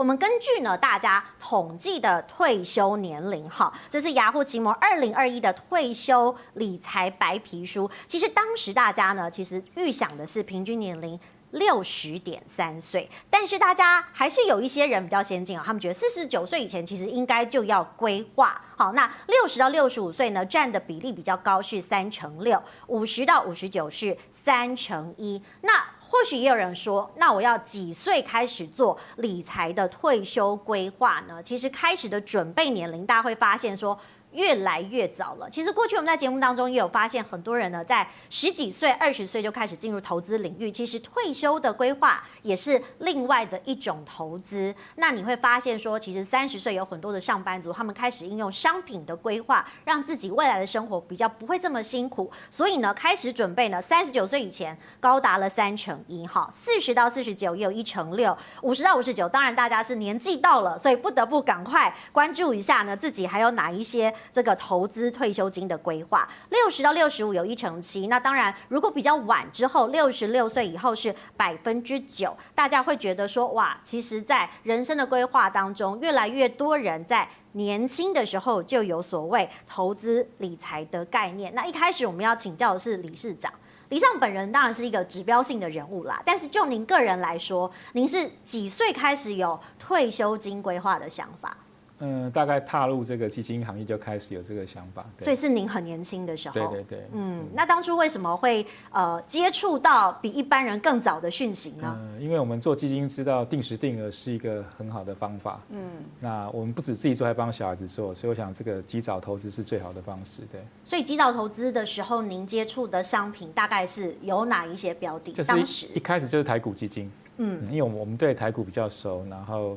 我们根据呢大家统计的退休年龄，哈，这是雅虎奇摩二零二一的退休理财白皮书。其实当时大家呢，其实预想的是平均年龄。六十点三岁，但是大家还是有一些人比较先进啊，他们觉得四十九岁以前其实应该就要规划好。那六十到六十五岁呢，占的比例比较高，是三成六；五十到五十九是三成一。那或许也有人说，那我要几岁开始做理财的退休规划呢？其实开始的准备年龄，大家会发现说。越来越早了。其实过去我们在节目当中也有发现，很多人呢在十几岁、二十岁就开始进入投资领域。其实退休的规划也是另外的一种投资。那你会发现说，其实三十岁有很多的上班族，他们开始应用商品的规划，让自己未来的生活比较不会这么辛苦。所以呢，开始准备呢，三十九岁以前高达了三成一哈，四十到四十九也有一成六，五十到五十九，当然大家是年纪到了，所以不得不赶快关注一下呢，自己还有哪一些。这个投资退休金的规划，六十到六十五有一成七。那当然，如果比较晚之后，六十六岁以后是百分之九。大家会觉得说，哇，其实，在人生的规划当中，越来越多人在年轻的时候就有所谓投资理财的概念。那一开始我们要请教的是理事长，李尚本人当然是一个指标性的人物啦。但是就您个人来说，您是几岁开始有退休金规划的想法？嗯，大概踏入这个基金行业就开始有这个想法，所以是您很年轻的时候。对对对。嗯，那当初为什么会呃接触到比一般人更早的讯息呢？嗯，因为我们做基金知道定时定额是一个很好的方法。嗯。那我们不止自己做，还帮小孩子做，所以我想这个及早投资是最好的方式。对。所以及早投资的时候，您接触的商品大概是有哪一些标的？当时一开始就是台股基金。嗯。因为我们我们对台股比较熟，然后。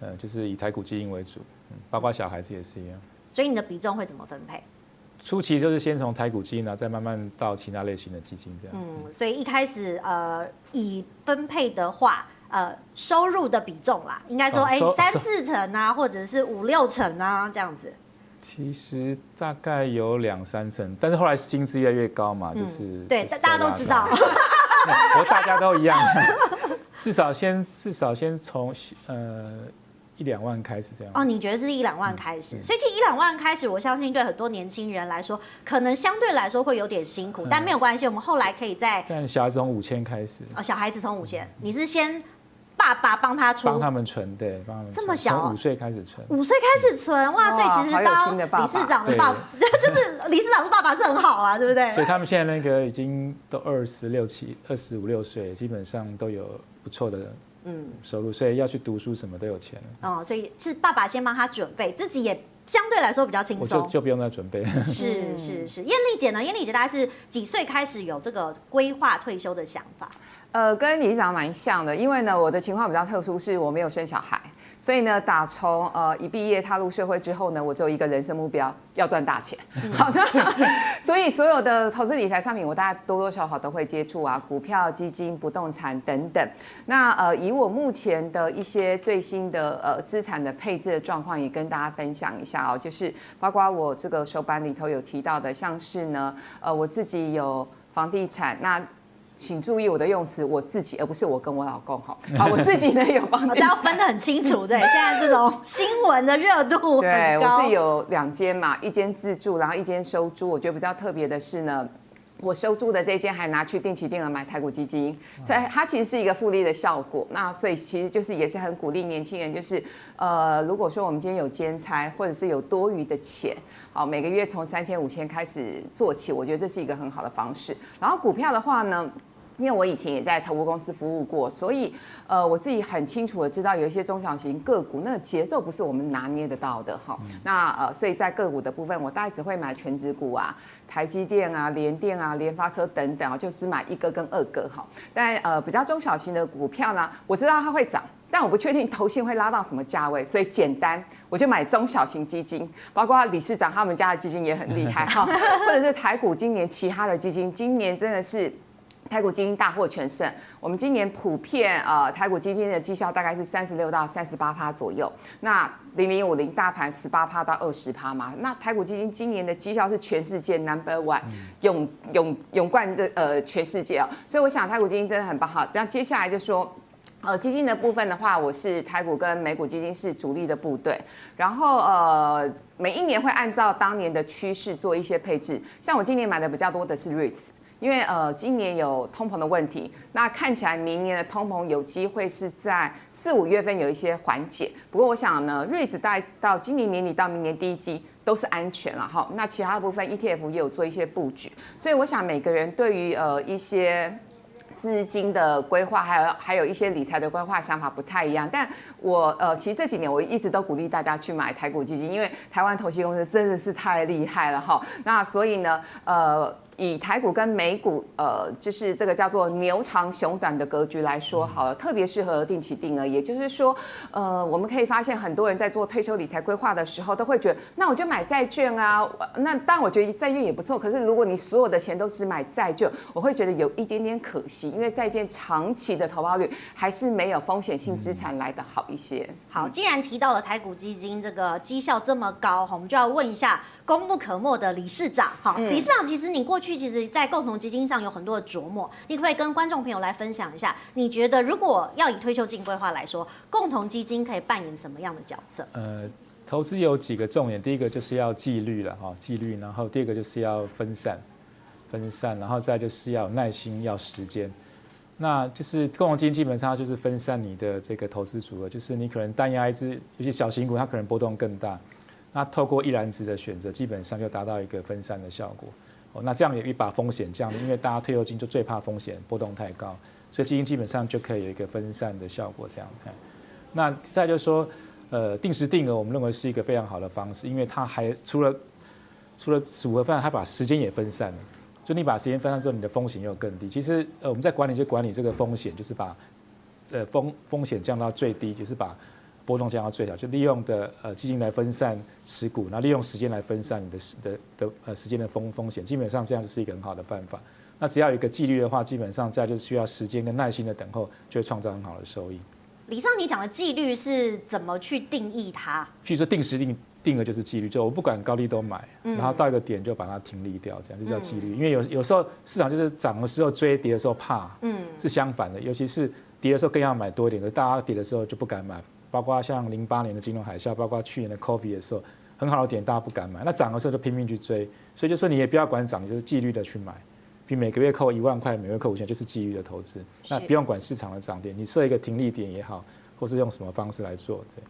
呃，就是以台股基因为主，包括小孩子也是一样。所以你的比重会怎么分配？初期就是先从台股基金，然后再慢慢到其他类型的基金这样。嗯，所以一开始呃，以分配的话，呃，收入的比重啦，应该说哎、三四成啊，或者是五六成啊这样子。其实大概有两三成，但是后来薪资越来越高嘛，就是、嗯、对，大家都知道，我大家都一样，至少先至少先从呃。一两万开始这样哦？你觉得是一两万开始？嗯、所以其实一两万开始，我相信对很多年轻人来说，可能相对来说会有点辛苦，嗯、但没有关系，我们后来可以再。但小孩子从五千开始哦，小孩子从五千，你是先爸爸帮他出，帮他们存，对，帮他们存这么小，从五岁开始存，五岁开始存，哇所以，其实当理事长的爸爸，就是理事长的爸爸是很好啊，对不对？所以他们现在那个已经都二十六七、二十五六岁，基本上都有不错的。嗯，收入，所以要去读书什么都有钱哦，所以是爸爸先帮他准备，自己也相对来说比较轻松，我就就不用再准备。是 是是，艳丽姐呢？艳丽姐大概是几岁开始有这个规划退休的想法？呃，跟理事长蛮像的，因为呢，我的情况比较特殊，是我没有生小孩。所以呢，打从呃一毕业踏入社会之后呢，我就一个人生目标，要赚大钱。嗯、好的，所以所有的投资理财商品，我大家多多少少都会接触啊，股票、基金、不动产等等。那呃，以我目前的一些最新的呃资产的配置的状况，也跟大家分享一下哦，就是包括我这个手板里头有提到的，像是呢，呃，我自己有房地产那。请注意我的用词，我自己，而不是我跟我老公哈。好，我自己呢有帮，大家分得很清楚。对，现在这种新闻的热度很高。对，我自己有两间嘛，一间自住，然后一间收租。我觉得比较特别的是呢。我收租的这一间还拿去定期定额买台股基金，所以它其实是一个复利的效果。那所以其实就是也是很鼓励年轻人，就是呃，如果说我们今天有兼差或者是有多余的钱，好，每个月从三千五千开始做起，我觉得这是一个很好的方式。然后股票的话呢？因为我以前也在投顾公司服务过，所以呃，我自己很清楚的知道有一些中小型个股，那个节奏不是我们拿捏得到的哈。那呃，所以在个股的部分，我大概只会买全指股啊，台积电啊、联电啊、联发科等等啊，就只买一个跟二个哈。但呃，比较中小型的股票呢，我知道它会涨，但我不确定投信会拉到什么价位，所以简单我就买中小型基金，包括理事长他们家的基金也很厉害哈，或者是台股今年其他的基金，今年真的是。台股基金大获全胜，我们今年普遍呃台股基金的绩效大概是三十六到三十八趴左右。那零零五零大盘十八趴到二十趴嘛，那台股基金今年的绩效是全世界 number one，勇勇勇冠的呃全世界哦。所以我想台股基金真的很棒哈。这样接下来就说。呃，基金的部分的话，我是台股跟美股基金是主力的部队，然后呃，每一年会按照当年的趋势做一些配置。像我今年买的比较多的是 REITs，因为呃今年有通膨的问题，那看起来明年的通膨有机会是在四五月份有一些缓解。不过我想呢瑞子带到今年年底到明年第一季都是安全了哈。那其他部分 ETF 也有做一些布局，所以我想每个人对于呃一些。资金的规划，还有还有一些理财的规划想法不太一样，但我呃，其实这几年我一直都鼓励大家去买台股基金，因为台湾投资公司真的是太厉害了哈。那所以呢，呃。以台股跟美股，呃，就是这个叫做牛长熊短的格局来说，好了，特别适合定期定额。也就是说，呃，我们可以发现很多人在做退休理财规划的时候，都会觉得，那我就买债券啊。那当然，我觉得债券也不错。可是如果你所有的钱都只买债券，我会觉得有一点点可惜，因为债券长期的投报率还是没有风险性资产来的好一些。好，既然提到了台股基金这个绩效这么高，我们就要问一下功不可没的理事长。好，理事长，其实你过去。其实，在共同基金上有很多的琢磨，你可不可以跟观众朋友来分享一下？你觉得如果要以退休金规划来说，共同基金可以扮演什么样的角色？呃，投资有几个重点，第一个就是要纪律了哈，纪律，然后第二个就是要分散，分散，然后再就是要有耐心，要时间。那就是共同基金基本上就是分散你的这个投资组合，就是你可能单押一支，有些小型股它可能波动更大，那透过一篮子的选择，基本上就达到一个分散的效果。那这样也一把风险降低，因为大家退休金就最怕风险波动太高，所以基金基本上就可以有一个分散的效果。这样，那再就是说，呃，定时定额我们认为是一个非常好的方式，因为它还除了除了组合分，它把时间也分散了。就你把时间分散之后，你的风险又更低。其实呃，我们在管理就管理这个风险，就是把呃风风险降到最低，就是把。波动降到最小，就利用的呃基金来分散持股，然后利用时间来分散你的时的的呃时间的风风险，基本上这样就是一个很好的办法。那只要有一个纪律的话，基本上在就是需要时间跟耐心的等候，就会创造很好的收益。李尚，你讲的纪律是怎么去定义它？譬如说定时定定额就是纪律，就我不管高低都买，然后到一个点就把它停利掉，这样就叫纪律。因为有有时候市场就是涨的时候追，跌的时候怕，嗯，是相反的，尤其是跌的时候更要买多一点，可是大家跌的时候就不敢买。包括像零八年的金融海啸，包括去年的 COVID 的时候，很好的点大家不敢买，那涨的时候就拼命去追，所以就说你也不要管涨，你就是纪律的去买，比每个月扣一万块，每个月扣五千，就是纪律的投资，那不用管市场的涨跌，你设一个停利点也好，或是用什么方式来做，对。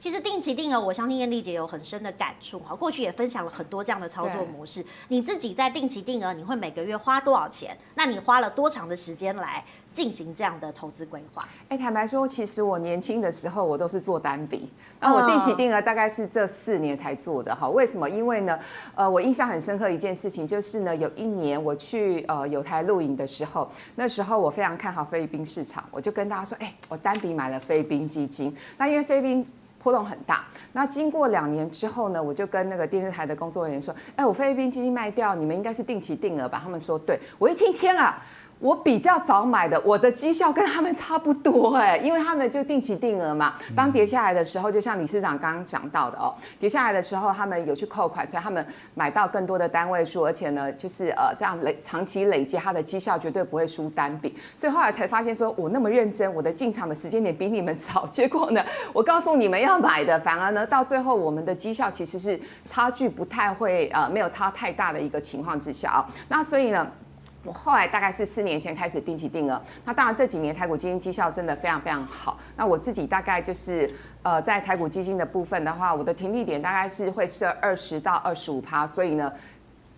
其实定期定额，我相信燕丽姐有很深的感触哈。过去也分享了很多这样的操作模式。你自己在定期定额，你会每个月花多少钱？那你花了多长的时间来进行这样的投资规划？哎，坦白说，其实我年轻的时候我都是做单笔，那我定期定额大概是这四年才做的哈。为什么？因为呢，呃，我印象很深刻一件事情，就是呢，有一年我去呃有台录影的时候，那时候我非常看好菲律宾市场，我就跟大家说，哎，我单笔买了菲律宾基金。那因为菲律宾波动很大，那经过两年之后呢，我就跟那个电视台的工作人员说：“哎，我菲律宾基金卖掉，你们应该是定期定额吧？”他们说：“对。”我一听，天啊！我比较早买的，我的绩效跟他们差不多哎，因为他们就定期定额嘛。当跌下来的时候，就像理事长刚刚讲到的哦，跌下来的时候他们有去扣款，所以他们买到更多的单位数，而且呢，就是呃这样累长期累积，他的绩效绝对不会输单笔。所以后来才发现说，我那么认真，我的进场的时间点比你们早，结果呢，我告诉你们要买的，反而呢到最后我们的绩效其实是差距不太会呃没有差太大的一个情况之下啊。那所以呢。我后来大概是四年前开始定期定额，那当然这几年台股基金绩效真的非常非常好。那我自己大概就是呃在台股基金的部分的话，我的停利点大概是会设二十到二十五趴，所以呢。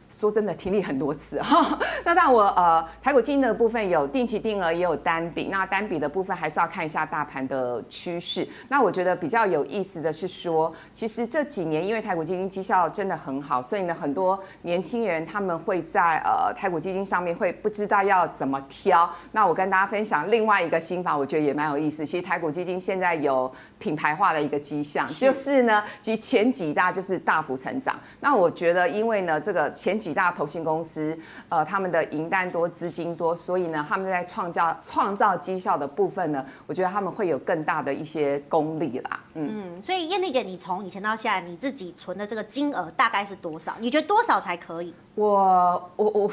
说真的，停利很多次哈。那当然我呃台股基金的部分有定期定额，也有单笔。那单笔的部分还是要看一下大盘的趋势。那我觉得比较有意思的是说，其实这几年因为台股基金绩效真的很好，所以呢很多年轻人他们会在呃台股基金上面会不知道要怎么挑。那我跟大家分享另外一个心法，我觉得也蛮有意思。其实台股基金现在有品牌化的一个迹象，就是呢，其实前几大就是大幅成长。那我觉得因为呢这个前前几大投信公司，呃，他们的银单多、资金多，所以呢，他们在创造创造绩效的部分呢，我觉得他们会有更大的一些功力啦。嗯，嗯，所以艳丽姐，你从以前到现在，你自己存的这个金额大概是多少？你觉得多少才可以？我我我，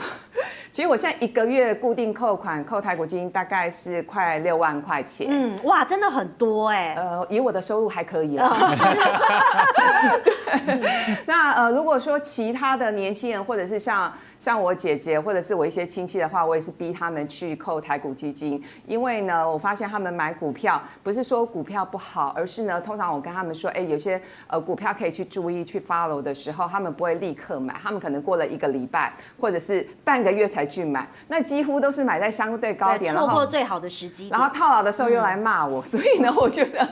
其实我现在一个月固定扣款扣台股基金大概是快六万块钱。嗯，哇，真的很多哎。呃，以我的收入还可以 啦。那呃，如果说其他的年轻人，或者是像像我姐姐，或者是我一些亲戚的话，我也是逼他们去扣台股基金，因为呢，我发现他们买股票不是说股票不好，而是呢，通常我跟他们说，哎，有些呃股票可以去注意去 follow 的时候，他们不会立刻买，他们可能过了一个礼拜或者是半个月才去买，那几乎都是买在相对高点，错过最好的时机，然后套牢的时候又来骂我，嗯、所以呢，我觉得，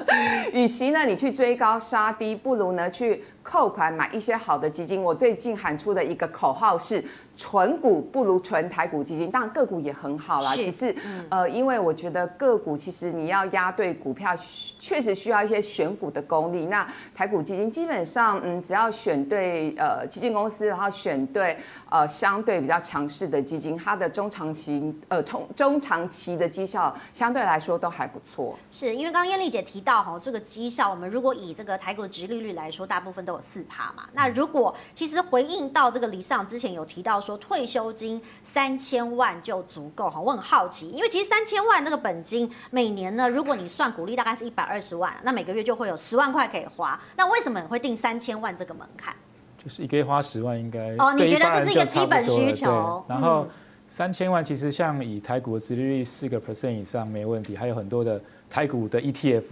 与其呢你去追高杀低，不如呢去扣款买一些好的基金。我最近喊出的一个口号是。纯股不如纯台股基金，当然个股也很好啦。只是，呃，因为我觉得个股其实你要压对股票，确实需要一些选股的功力。那台股基金基本上，嗯，只要选对呃基金公司，然后选对呃相对比较强势的基金，它的中长期呃中中长期的绩效相对来说都还不错。是因为刚刚艳丽姐提到哈，这个绩效，我们如果以这个台股殖利率来说，大部分都有四趴嘛。那如果其实回应到这个理事长之前有提到说。退休金三千万就足够哈，我很好奇，因为其实三千万那个本金每年呢，如果你算股利大概是一百二十万，那每个月就会有十万块可以花。那为什么你会定三千万这个门槛？就是一个月花十万应该哦，你觉得这是一个基本需求？然后三千万其实像以台股的殖利率四个 percent 以上没问题，还有很多的台股的 ETF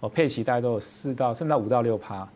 哦，配息大概都有四到甚至到五到六趴哦，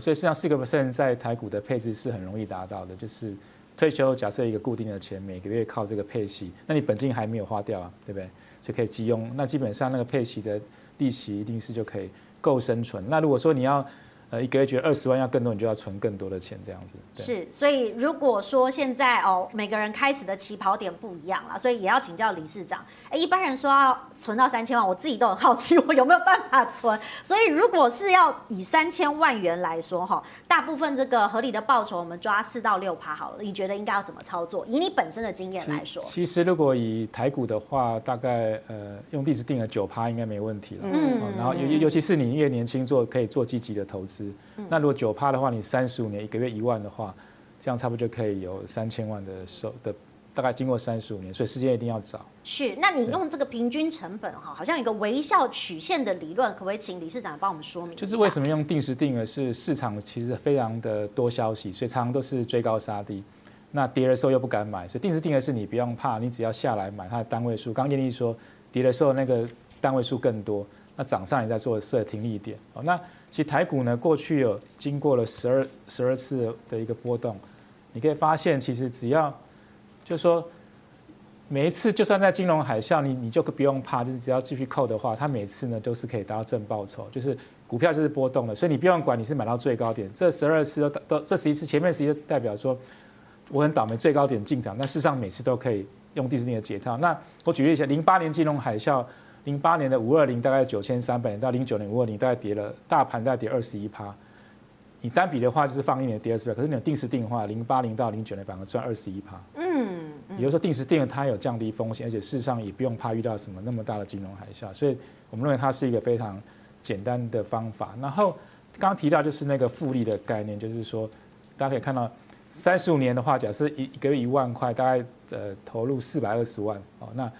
所以实际上四个 percent 在台股的配置是很容易达到的，就是。退休假设一个固定的钱，每个月靠这个配息，那你本金还没有花掉啊，对不对？就可以急用。那基本上那个配息的利息一定是就可以够生存。那如果说你要呃一个月觉得二十万要更多，你就要存更多的钱这样子。是，所以如果说现在哦每个人开始的起跑点不一样了，所以也要请教理事长。哎，一般人说要存到三千万，我自己都很好奇，我有没有办法存？所以如果是要以三千万元来说，哈，大部分这个合理的报酬，我们抓四到六趴好了。你觉得应该要怎么操作？以你本身的经验来说，其实如果以台股的话，大概呃用地址定了九趴应该没问题了。嗯，然后尤尤其是你越年轻做，可以做积极的投资。那如果九趴的话，你三十五年一个月一万的话，这样差不多就可以有三千万的收的。大概经过三十五年，所以时间一定要早。是，那你用这个平均成本哈，好像有一个微笑曲线的理论，可不可以请理事长帮我们说明？就是为什么用定时定额？是市场其实非常的多消息，所以常常都是追高杀低。那跌的时候又不敢买，所以定时定额是你不用怕，你只要下来买它的单位数。刚刚燕俐说，跌的时候那个单位数更多，那涨上你再做设停利点。哦，那其实台股呢，过去有经过了十二十二次的一个波动，你可以发现其实只要。就是说，每一次就算在金融海啸，你你就不用怕，就是只要继续扣的话，它每次呢都是可以达到正报酬。就是股票就是波动的，所以你不用管你是买到最高点。这十二次都都这十一次前面十一次代表说我很倒霉，最高点进场，但事实上每次都可以用第四定额解套。那我举例一下，零八年金融海啸，零八年的五二零大概九千三百点到零九年五二零大概跌了，大盘大概跌二十一趴。你单笔的话就是放一年跌二十倍，可是你有定时定额，零八零到零九年反而赚二十一趴。嗯，也就是说定时定额它有降低风险，而且事实上也不用怕遇到什么那么大的金融海啸，所以我们认为它是一个非常简单的方法。然后刚刚提到就是那个复利的概念，就是说大家可以看到三十五年的话，假设一一个月一万块，大概呃投入四百二十万哦，那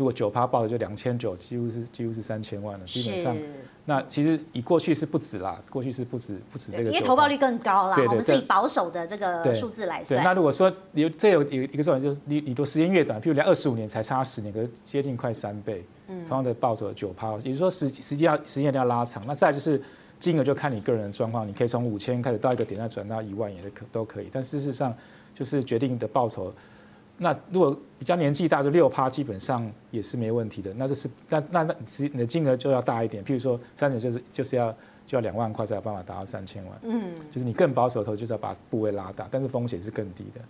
如果九趴报的就两千九，几乎是几乎是三千万了，基本上。那其实以过去是不止啦，过去是不止不止这个，因为投报率更高啦。我们是以保守的这个数字来算。对，那如果说有这有有一个重点就是你你都时间越短，譬如连二十五年才差十年，可是接近快三倍，同样的报酬九趴，也就是说时时间要时间要拉长。那再来就是金额就看你个人的状况，你可以从五千开始到一个点再转到一万也可都可以，但事实上就是决定的报酬。那如果比较年纪大就六趴，基本上也是没问题的。那这是那那那你的金额就要大一点，譬如说三年就是就是要就要两万块才有办法达到三千万。嗯，就是你更保守的投就是要把部位拉大，但是风险是更低的。